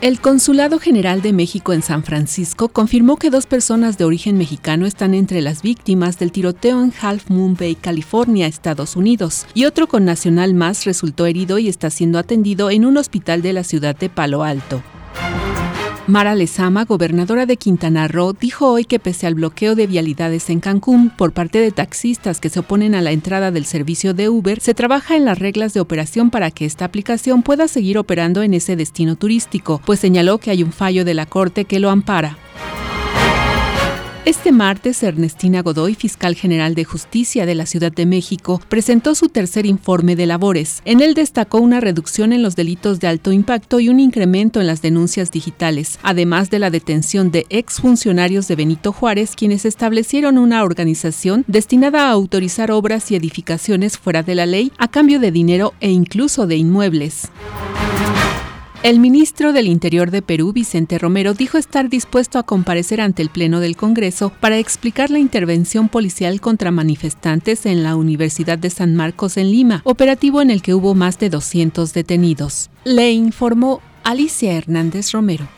El Consulado General de México en San Francisco confirmó que dos personas de origen mexicano están entre las víctimas del tiroteo en Half Moon Bay, California, Estados Unidos, y otro con nacional más resultó herido y está siendo atendido en un hospital de la ciudad de Palo Alto. Mara Lezama, gobernadora de Quintana Roo, dijo hoy que pese al bloqueo de vialidades en Cancún por parte de taxistas que se oponen a la entrada del servicio de Uber, se trabaja en las reglas de operación para que esta aplicación pueda seguir operando en ese destino turístico, pues señaló que hay un fallo de la Corte que lo ampara. Este martes, Ernestina Godoy, fiscal general de justicia de la Ciudad de México, presentó su tercer informe de labores. En él destacó una reducción en los delitos de alto impacto y un incremento en las denuncias digitales, además de la detención de exfuncionarios de Benito Juárez, quienes establecieron una organización destinada a autorizar obras y edificaciones fuera de la ley a cambio de dinero e incluso de inmuebles. El ministro del Interior de Perú, Vicente Romero, dijo estar dispuesto a comparecer ante el Pleno del Congreso para explicar la intervención policial contra manifestantes en la Universidad de San Marcos en Lima, operativo en el que hubo más de 200 detenidos. Le informó Alicia Hernández Romero.